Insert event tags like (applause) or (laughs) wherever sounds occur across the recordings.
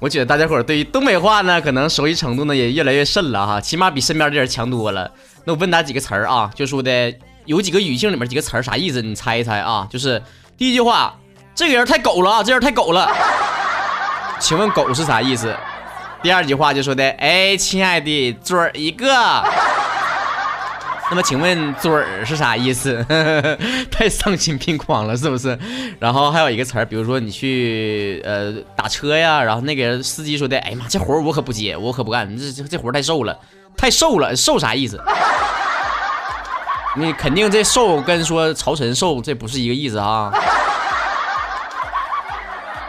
我觉得大家伙对于东北话呢，可能熟悉程度呢也越来越甚了哈，起码比身边的人强多了。那我问大家几个词儿啊，就说的有几个语境里面几个词儿啥意思？你猜一猜啊？就是第一句话，这个人太狗了啊，这人太狗了。(laughs) 请问狗是啥意思？第二句话就说的，哎，亲爱的，嘴儿一个。那么请问嘴儿是啥意思？(laughs) 太丧心病狂了，是不是？然后还有一个词儿，比如说你去呃打车呀，然后那个司机说的，哎呀妈，这活儿我可不接，我可不干，这这这活儿太瘦了，太瘦了，瘦啥意思？(laughs) 你肯定这瘦跟说朝臣瘦这不是一个意思啊。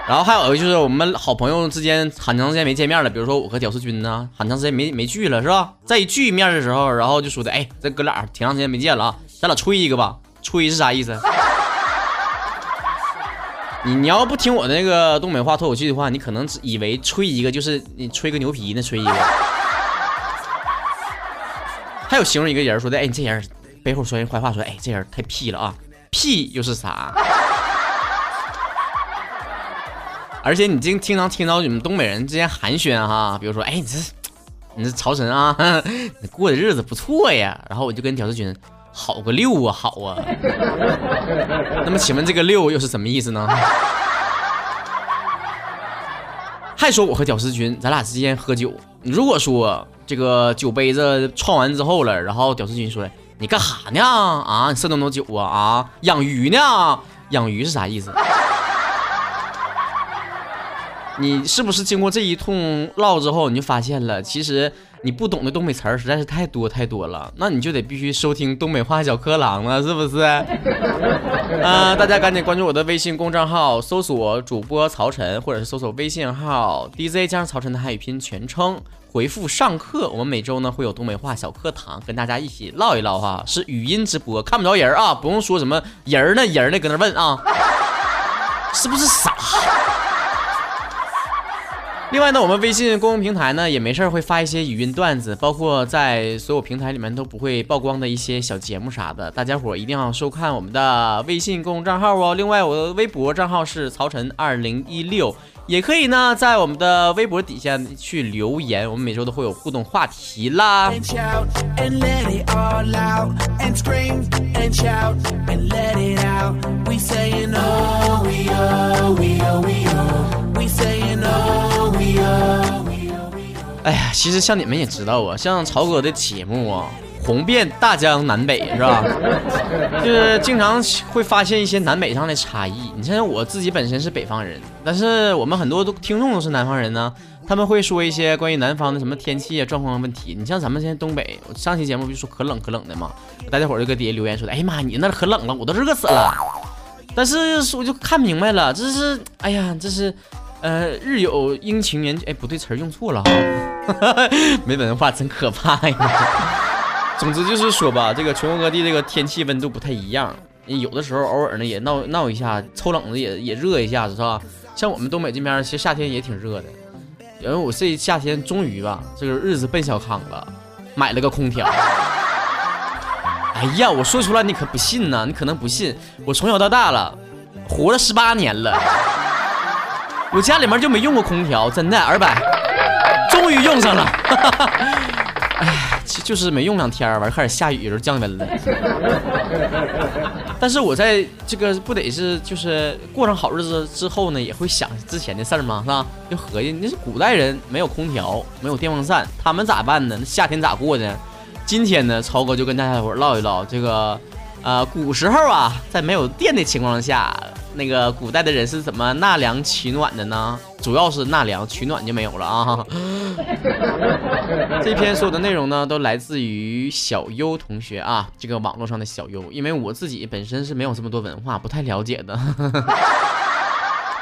然后还有个就是我们好朋友之间很长时间没见面了，比如说我和屌丝君呢，很长时间没没聚了，是吧？再一聚面的时候，然后就说的，哎，这哥俩挺长时间没见了啊，咱俩吹一个吧。吹是啥意思？(laughs) 你你要不听我的那个东北话脱口秀的话，你可能以为吹一个就是你吹个牛皮呢，吹一个。还有形容一个人说的，哎，你这人背后说人坏话，说，哎，这人太屁了啊，屁又是啥？而且你经经常听到你们东北人之间寒暄哈，比如说，哎，你这你这朝臣啊，(laughs) 你过的日子不错呀。然后我就跟屌丝君好个六啊，好啊。(laughs) 那么请问这个六又是什么意思呢？(laughs) 还说我和屌丝君咱俩之间喝酒，如果说这个酒杯子撞完之后了，然后屌丝君说你干哈呢？啊，你剩那么多酒啊啊，养鱼呢？养鱼是啥意思？你是不是经过这一通唠之后，你就发现了，其实你不懂的东北词儿实在是太多太多了，那你就得必须收听东北话小课堂了，是不是？(laughs) 啊、大家赶紧关注我的微信公众号，搜索主播曹晨，或者是搜索微信号 DJ 加上曹晨的汉语拼音全称，回复上课，我们每周呢会有东北话小课堂，跟大家一起唠一唠哈，是语音直播，看不着人儿啊，不用说什么人儿呢人儿呢搁那问啊，是不是傻？另外呢，我们微信公众平台呢也没事儿会发一些语音段子，包括在所有平台里面都不会曝光的一些小节目啥的，大家伙一定要收看我们的微信公众账号哦。另外，我的微博账号是曹晨二零一六，也可以呢在我们的微博底下去留言，我们每周都会有互动话题啦。哎呀，其实像你们也知道啊，像曹哥的节目啊，红遍大江南北，是吧？(laughs) 就是经常会发现一些南北上的差异。你像我自己本身是北方人，但是我们很多都听众都是南方人呢，他们会说一些关于南方的什么天气啊状况问题。你像咱们现在东北，我上期节目不就说可冷可冷的嘛，大家伙儿就搁底下留言说的，哎呀妈，你那可冷了，我都热死了。但是我就看明白了，这是哎呀，这是。呃，日有阴晴圆，哎，不对，词儿用错了哈，(laughs) 没文化真可怕呀。(laughs) 总之就是说吧，这个全国各地这个天气温度不太一样，有的时候偶尔呢也闹闹一下，抽冷子也也热一下子，是吧？像我们东北这边，其实夏天也挺热的。因为我这夏天终于吧，这个日子奔小康了，买了个空调。(laughs) 哎呀，我说出来你可不信呐，你可能不信，我从小到大了，活了十八年了。我家里面就没用过空调，真的，二百，终于用上了。(laughs) 哎，就是没用两天，完开始下雨，就降温了。(laughs) 但是我在这个不得是就是过上好日子之后呢，也会想之前的事儿吗？是吧？就合计那是古代人没有空调，没有电风扇，他们咋办呢？那夏天咋过呢？今天呢，超哥就跟大家伙唠一唠这个，呃，古时候啊，在没有电的情况下，那个古代的人是怎么纳凉取暖的呢？主要是纳凉，取暖就没有了啊。(laughs) 这篇所有的内容呢，都来自于小优同学啊，这个网络上的小优，因为我自己本身是没有这么多文化，不太了解的。(laughs)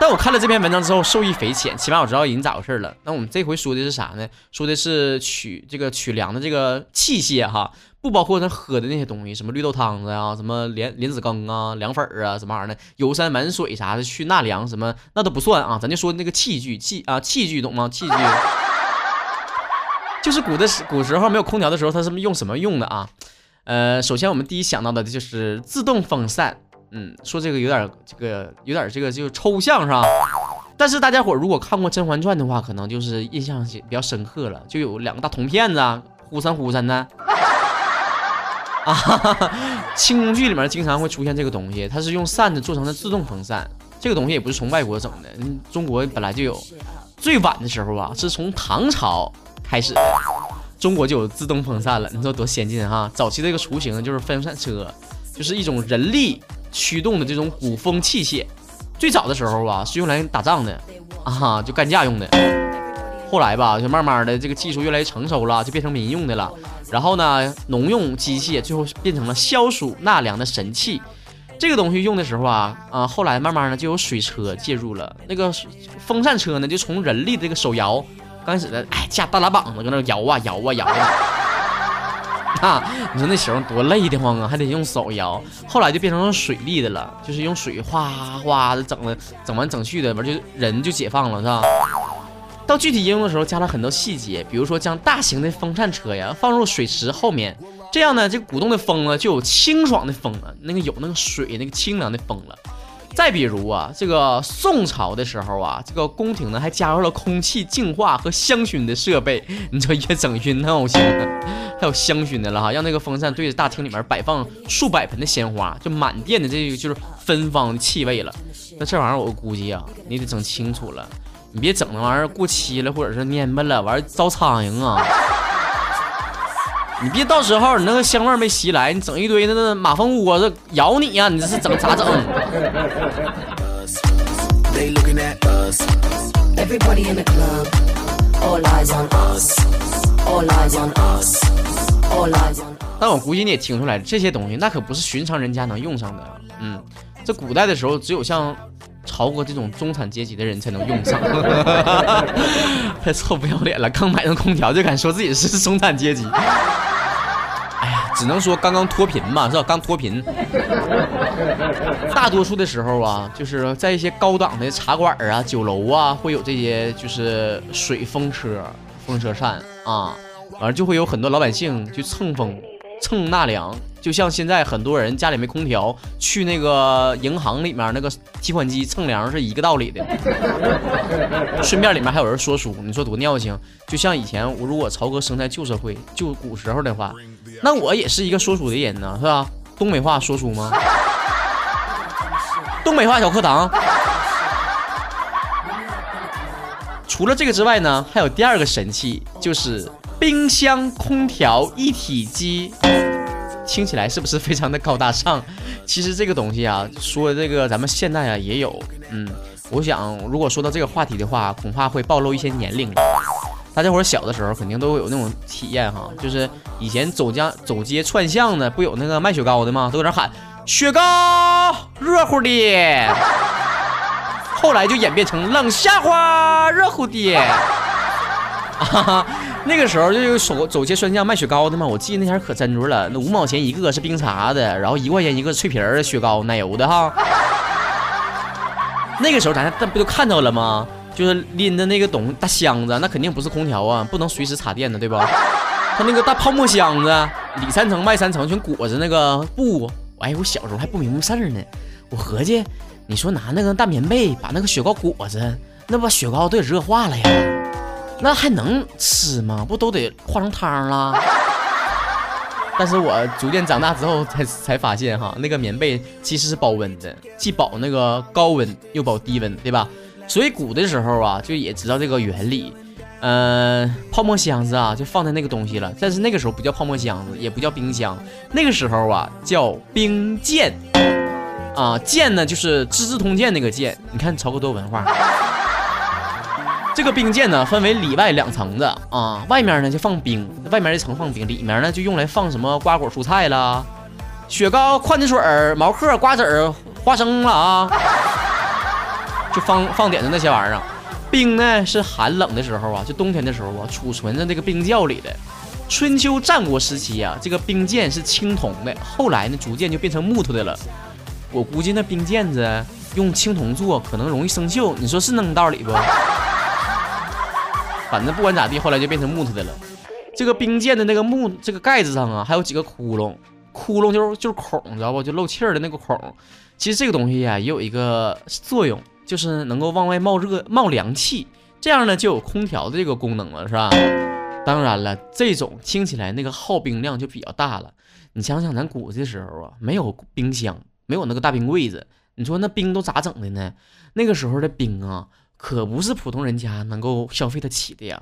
但我看了这篇文章之后，受益匪浅，起码我知道人咋回事了。那我们这回说的是啥呢？说的是取这个取粮的这个器械哈，不包括咱喝的那些东西，什么绿豆汤子呀，什么莲莲子羹啊，凉粉儿啊，什么玩意儿的，游山玩水啥的，去纳凉什么那都不算啊。咱就说那个器具器啊器具懂吗？器具 (laughs) 就是古的时古时候没有空调的时候，它是用什么用的啊？呃，首先我们第一想到的就是自动风扇。嗯，说这个有点这个有点这个就抽象是吧？但是大家伙如果看过《甄嬛传》的话，可能就是印象比较深刻了，就有两个大铜片子啊，呼扇呼扇的。啊，清宫剧里面经常会出现这个东西，它是用扇子做成的自动风扇。这个东西也不是从外国整的，嗯，中国本来就有。最晚的时候啊，是从唐朝开始，中国就有自动风扇了。你说多先进哈？早期这个雏形就是风扇车，就是一种人力。驱动的这种鼓风器械，最早的时候吧是用来打仗的啊，就干架用的。后来吧，就慢慢的这个技术越来越成熟了，就变成民用的了。然后呢，农用机械最后变成了消暑纳凉的神器。这个东西用的时候啊，啊，后来慢慢的就有水车介入了。那个风扇车呢，就从人力的这个手摇，刚开始的哎架大拉膀子搁那摇啊摇啊摇啊。(laughs) 啊，你说那时候多累的慌啊，还得用手摇。后来就变成了水力的了，就是用水哗哗的整的，整完整去的，完就人就解放了，是吧？到具体应用的时候，加了很多细节，比如说将大型的风扇车呀放入水池后面，这样呢，这个鼓动的风呢就有清爽的风了，那个有那个水那个清凉的风了。再比如啊，这个宋朝的时候啊，这个宫廷呢还加入了空气净化和香薰的设备，你说越整越闹心。还有香薰的了哈，让那个风扇对着大厅里面摆放数百盆的鲜花，就满店的这个就是芬芳的气味了。那这玩意儿我估计啊，你得整清楚了，你别整那玩意儿过期了或者是蔫巴了，完儿招苍蝇啊。你别到时候你那个香味没袭来，你整一堆那那马蜂窝子咬你呀，你这是整咋整？但我估计你也听出来，这些东西那可不是寻常人家能用上的。嗯，这古代的时候，只有像超过这种中产阶级的人才能用上。(laughs) 太臭不要脸了，刚买上空调就敢说自己是中产阶级。哎呀，只能说刚刚脱贫嘛，是吧？刚脱贫。大多数的时候啊，就是在一些高档的茶馆啊、酒楼啊，会有这些就是水风车。风车扇啊，完了就会有很多老百姓去蹭风、蹭纳凉，就像现在很多人家里没空调，去那个银行里面那个提款机蹭凉是一个道理的。(laughs) 顺便里面还有人说书，你说多尿性？就像以前我如果曹哥生在旧社会、旧古时候的话，那我也是一个说书的人呢，是吧？东北话说书吗？(laughs) 东北话小课堂。除了这个之外呢，还有第二个神器，就是冰箱空调一体机。听起来是不是非常的高大上？其实这个东西啊，说这个咱们现代啊也有。嗯，我想如果说到这个话题的话，恐怕会暴露一些年龄。大家伙小的时候肯定都有那种体验哈，就是以前走家走街串巷的，不有那个卖雪糕的吗？都搁那喊雪糕热乎的。(laughs) 后来就演变成冷笑话，热乎的。(laughs) 啊，那个时候就有手走街串巷卖雪糕的嘛，我记得那前可真着了，那五毛钱一个是冰茶的，然后一块钱一个脆皮儿雪糕奶油的哈。(laughs) 那个时候咱咱不就看到了吗？就是拎着那个东大箱子，那肯定不是空调啊，不能随时插电的，对吧？他那个大泡沫箱子，里三层外三层全裹着那个布。哎，我小时候还不明白事儿呢，我合计。你说拿那个大棉被把那个雪糕裹着，那把雪糕都得热化了呀，那还能吃吗？不都得化成汤了？(laughs) 但是我逐渐长大之后才才发现哈，那个棉被其实是保温的，既保那个高温又保低温，对吧？所以古的时候啊，就也知道这个原理。嗯，泡沫箱子啊，就放在那个东西了。但是那个时候不叫泡沫箱子，也不叫冰箱，那个时候啊叫冰剑。啊，剑呢就是《资治通鉴》那个剑，你看曹哥多文化。这个冰剑呢分为里外两层的啊，外面呢就放冰，外面一层放冰，里面呢就用来放什么瓜果蔬菜啦、雪糕、矿泉水儿、毛嗑、瓜子儿、花生了啊，就放放点的那些玩意儿。冰呢是寒冷的时候啊，就冬天的时候啊，储存在这个冰窖里的。春秋战国时期啊，这个冰剑是青铜的，后来呢逐渐就变成木头的了。我估计那冰剑子用青铜做，可能容易生锈，你说是那么道理不？反正不管咋地，后来就变成木头的了。这个冰剑的那个木这个盖子上啊，还有几个窟窿，窟窿就是就是孔，你知道不？就漏气儿的那个孔。其实这个东西呀，也有一个作用。就是能够往外冒热、冒凉气，这样呢就有空调的这个功能了，是吧？当然了，这种听起来那个耗冰量就比较大了。你想想，咱古时候啊，没有冰箱，没有那个大冰柜子，你说那冰都咋整的呢？那个时候的冰啊，可不是普通人家能够消费得起的呀。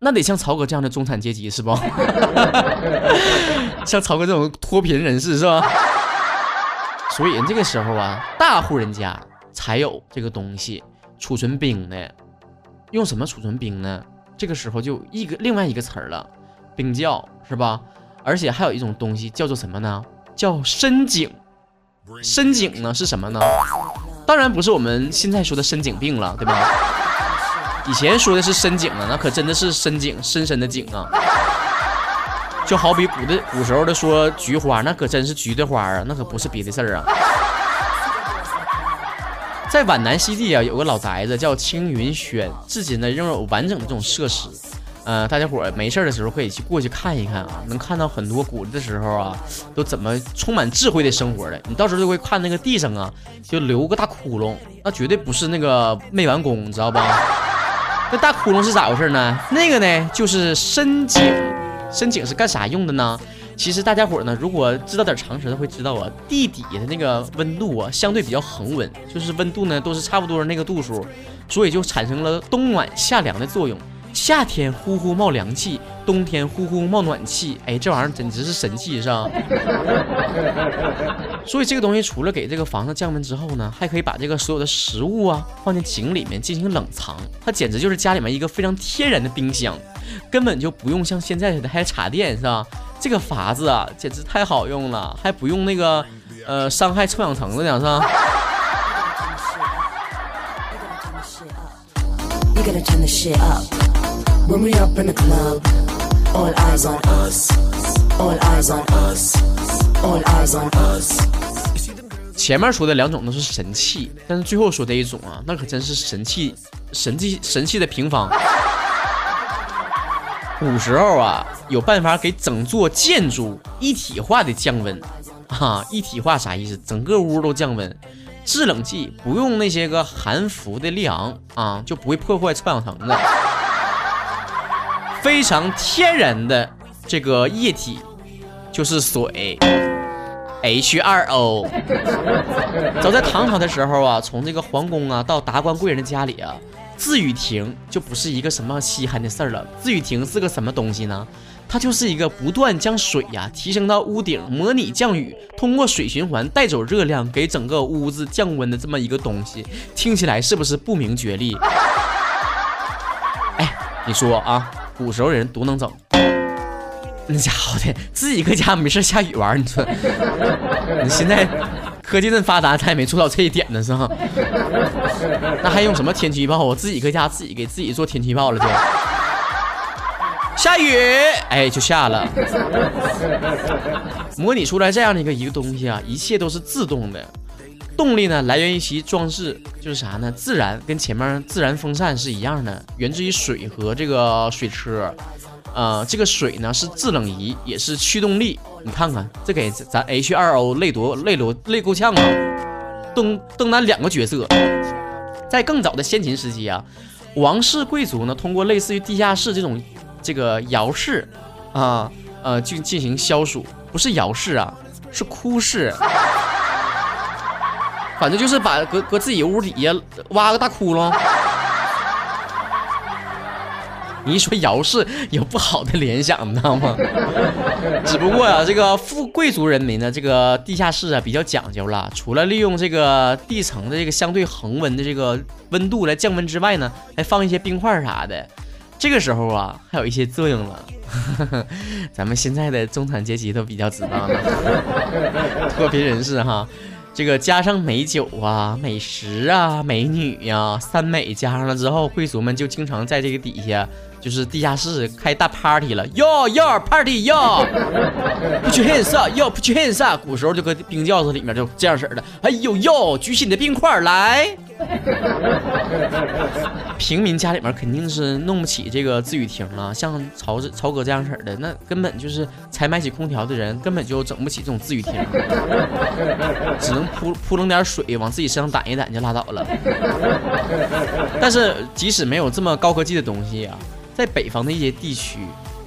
那得像曹哥这样的中产阶级是不？(laughs) 像曹哥这种脱贫人士是吧？所以这个时候啊，大户人家。才有这个东西储存冰的，用什么储存冰呢？这个时候就一个另外一个词儿了，冰窖是吧？而且还有一种东西叫做什么呢？叫深井。深井呢是什么呢？当然不是我们现在说的深井病了，对吧？(laughs) 以前说的是深井啊，那可真的是深井，深深的井啊。就好比古的古时候的说菊花，那可真是菊的花啊，那可不是别的事儿啊。(laughs) 在皖南西地啊，有个老宅子叫青云轩，至今呢仍有完整的这种设施。呃，大家伙没事的时候可以去过去看一看啊，能看到很多古的时候啊，都怎么充满智慧的生活的。你到时候就会看那个地上啊，就留个大窟窿，那绝对不是那个没完工，你知道吧？(laughs) 那大窟窿是咋回事呢？那个呢就是深井，深井是干啥用的呢？其实大家伙呢，如果知道点常识的会知道啊，地底的那个温度啊，相对比较恒温，就是温度呢都是差不多那个度数，所以就产生了冬暖夏凉的作用。夏天呼呼冒凉气，冬天呼呼冒暖气，哎，这玩意儿简直是神器，是吧？(laughs) 所以这个东西除了给这个房子降温之后呢，还可以把这个所有的食物啊放进井里面进行冷藏，它简直就是家里面一个非常天然的冰箱，根本就不用像现在似的还插电，是吧？这个法子啊，简直太好用了，还不用那个呃伤害臭氧层子呢，是吧？Bring me up in a club all eyes on us all eyes on us all eyes on us 前面说的两种都是神器，但是最后说的一种啊，那可真是神器，神器，神器的平方。(laughs) 古时候啊，有办法给整座建筑一体化的降温，啊，一体化啥意思？整个屋都降温。制冷剂不用那些个含氟的利昂啊，就不会破坏臭氧层子。非常天然的这个液体就是水，H2O。(laughs) 早在唐朝的时候啊，从这个皇宫啊到达官贵人的家里啊，自雨亭就不是一个什么稀罕的事儿了。自雨亭是个什么东西呢？它就是一个不断将水呀提升到屋顶，模拟降雨，通过水循环带走热量，给整个屋子降温的这么一个东西。听起来是不是不明觉厉？哎，你说啊？古时候人多能整，那家伙的自己搁家没事下雨玩，你说，(laughs) 你现在科技这么发达，他也没做到这一点呢，是吧？那还用什么天气预报？我自己搁家自己给自己做天气预报了，就下雨，哎，就下了。模拟出来这样的一个一个东西啊，一切都是自动的。动力呢，来源于其装置，就是啥呢？自然跟前面自然风扇是一样的，源自于水和这个水车。呃，这个水呢是制冷仪，也是驱动力。你看看，这给咱 H2O 累多累多累够呛啊！登登担两个角色。在更早的先秦时期啊，王室贵族呢通过类似于地下室这种这个窑室啊，呃，进进行消暑，不是窑室啊，是窟室。反正就是把搁搁自己屋底下挖个大窟窿。你一说窑室有不好的联想，你知道吗？只不过呀，这个富贵族人民的这个地下室啊比较讲究了，除了利用这个地层的这个相对恒温的这个温度来降温之外呢，还放一些冰块啥的。这个时候啊，还有一些作用了。(laughs) 咱们现在的中产阶级都比较知道了，脱贫人士哈。这个加上美酒啊、美食啊、美女呀、三美加上了之后，贵族们就经常在这个底下，就是地下室开大 party 了。哟哟，party 哟，put your hands up，哟，put you in 晒。古时候就搁冰窖子里面就这样式的。哎呦呦，举起你的冰块来。(laughs) 平民家里面肯定是弄不起这个自雨亭了，像曹曹哥这样式的，那根本就是才买起空调的人，根本就整不起这种自雨亭，(laughs) 只能扑扑棱点水往自己身上掸一掸就拉倒了。但是即使没有这么高科技的东西啊，在北方的一些地区，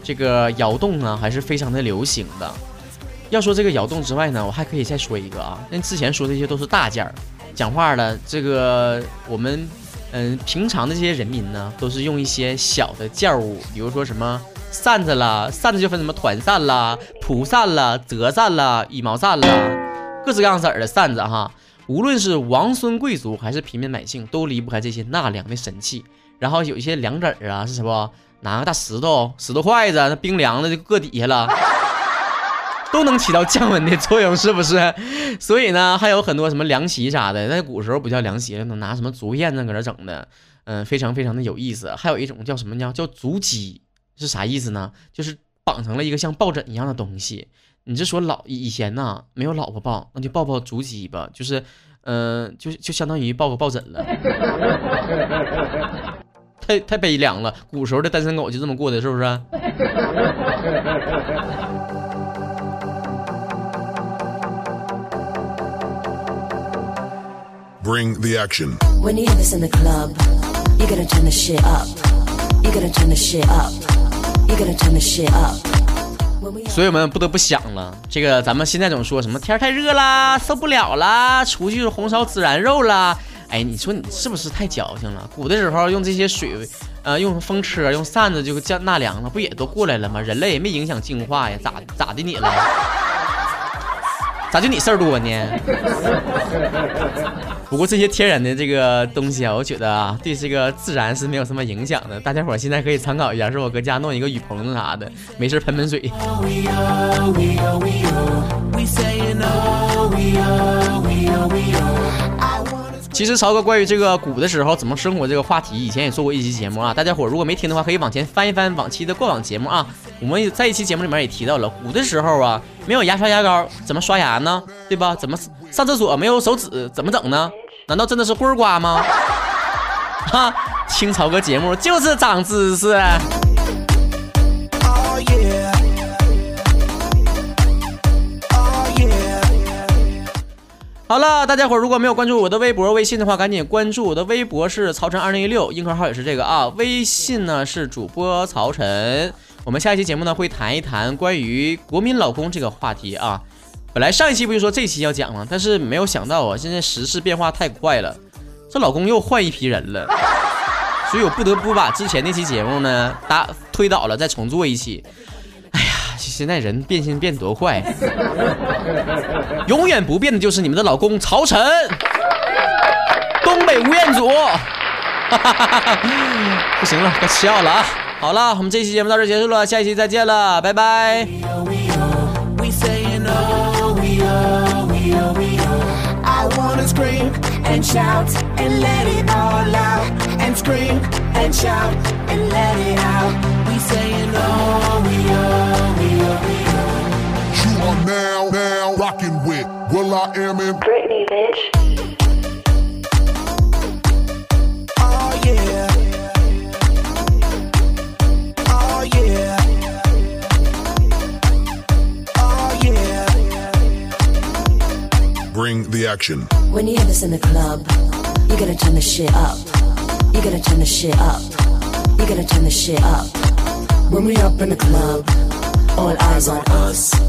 这个窑洞呢还是非常的流行的。要说这个窑洞之外呢，我还可以再说一个啊，那之前说这些都是大件儿。讲话了，这个我们嗯，平常的这些人民呢，都是用一些小的件物，比如说什么扇子啦，扇子就分什么团扇啦、蒲扇啦、折扇啦、羽毛扇啦，各式各样色儿的扇子哈。无论是王孙贵族还是平民百姓，都离不开这些纳凉的神器。然后有一些凉子儿啊，是什么？拿个大石头、石头筷子，那冰凉的就搁底下了。(laughs) 都能起到降温的作用，是不是？所以呢，还有很多什么凉席啥的，那古时候不叫凉席，能拿什么竹片子搁这整的，嗯，非常非常的有意思。还有一种叫什么叫叫竹机，是啥意思呢？就是绑成了一个像抱枕一样的东西。你这说老以前呢，没有老婆抱，那就抱抱竹机吧，就是，嗯，就就相当于抱个抱枕了。太太悲凉了，古时候的单身狗就这么过的，是不是？Bring the action. When you hear this in the club, you turn the shit up. You turn the shit up. You turn the shit up. 所以我们不得不想了，这个咱们现在总说什么天太热啦，受不了啦，出去红烧孜然肉啦。哎，你说你是不是太矫情了？古的时候用这些水，呃，用风车、用扇子就降纳凉了，不也都过来了吗？人类也没影响进化呀，咋咋的你了？咋就你事儿多呢？(laughs) 不过这些天然的这个东西啊，我觉得啊，对这个自然是没有什么影响的。大家伙现在可以参考一下，是我搁家弄一个雨棚子啥的，没事喷喷水。其实曹哥关于这个古的时候怎么生活这个话题，以前也做过一期节目啊。大家伙如果没听的话，可以往前翻一翻往期的过往节目啊。我们也在一期节目里面也提到了，古的时候啊，没有牙刷牙膏，怎么刷牙呢？对吧？怎么上厕所没有手指，怎么整呢？难道真的是棍儿刮吗？哈，(laughs) 听曹哥节目就是长知识。好了，大家伙如果没有关注我的微博、微信的话，赶紧关注我的微博是曹晨二零一六，硬核号也是这个啊。微信呢是主播曹晨。我们下一期节目呢会谈一谈关于国民老公这个话题啊。本来上一期不就说这期要讲吗？但是没有想到啊，现在时事变化太快了，这老公又换一批人了，(laughs) 所以我不得不把之前那期节目呢打推倒了，再重做一期。现在人变心变多快，永远不变的就是你们的老公曹晨，东北吴彦祖，(laughs) 不行了，该吃药了啊！好了，我们这期节目到这结束了，下一期再见了，拜拜。are. Now, now rocking with Will I Am in Britney, bitch. Oh yeah. Oh yeah. Oh yeah. Bring the action. When you hear this in the club, you gotta turn the shit up. You gotta turn the shit up. You gotta turn the shit up. When we up in the club, all eyes on us.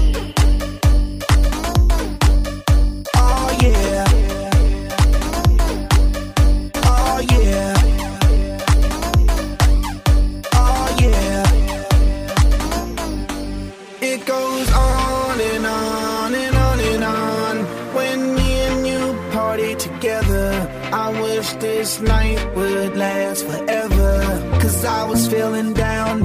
This night would last forever. Cause I was feeling down,